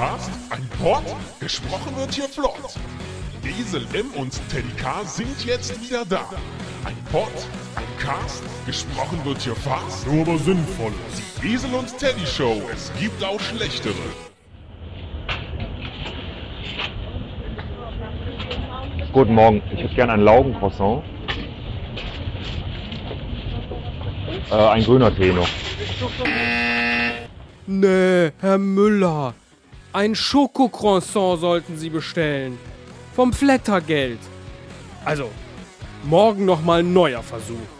Cast, ein Pod, gesprochen wird hier flott. Esel M und Teddy K sind jetzt wieder da. Ein Pod, ein Cast, gesprochen wird hier fast, nur aber sinnvoll. Die Esel und Teddy Show, es gibt auch schlechtere. Guten Morgen, ich hätte gerne ein Laugencroissant. Äh, ein grüner Tee noch. Nee, Herr Müller. Ein Schokocroissant sollten Sie bestellen. Vom Flattergeld. Also, morgen nochmal neuer Versuch.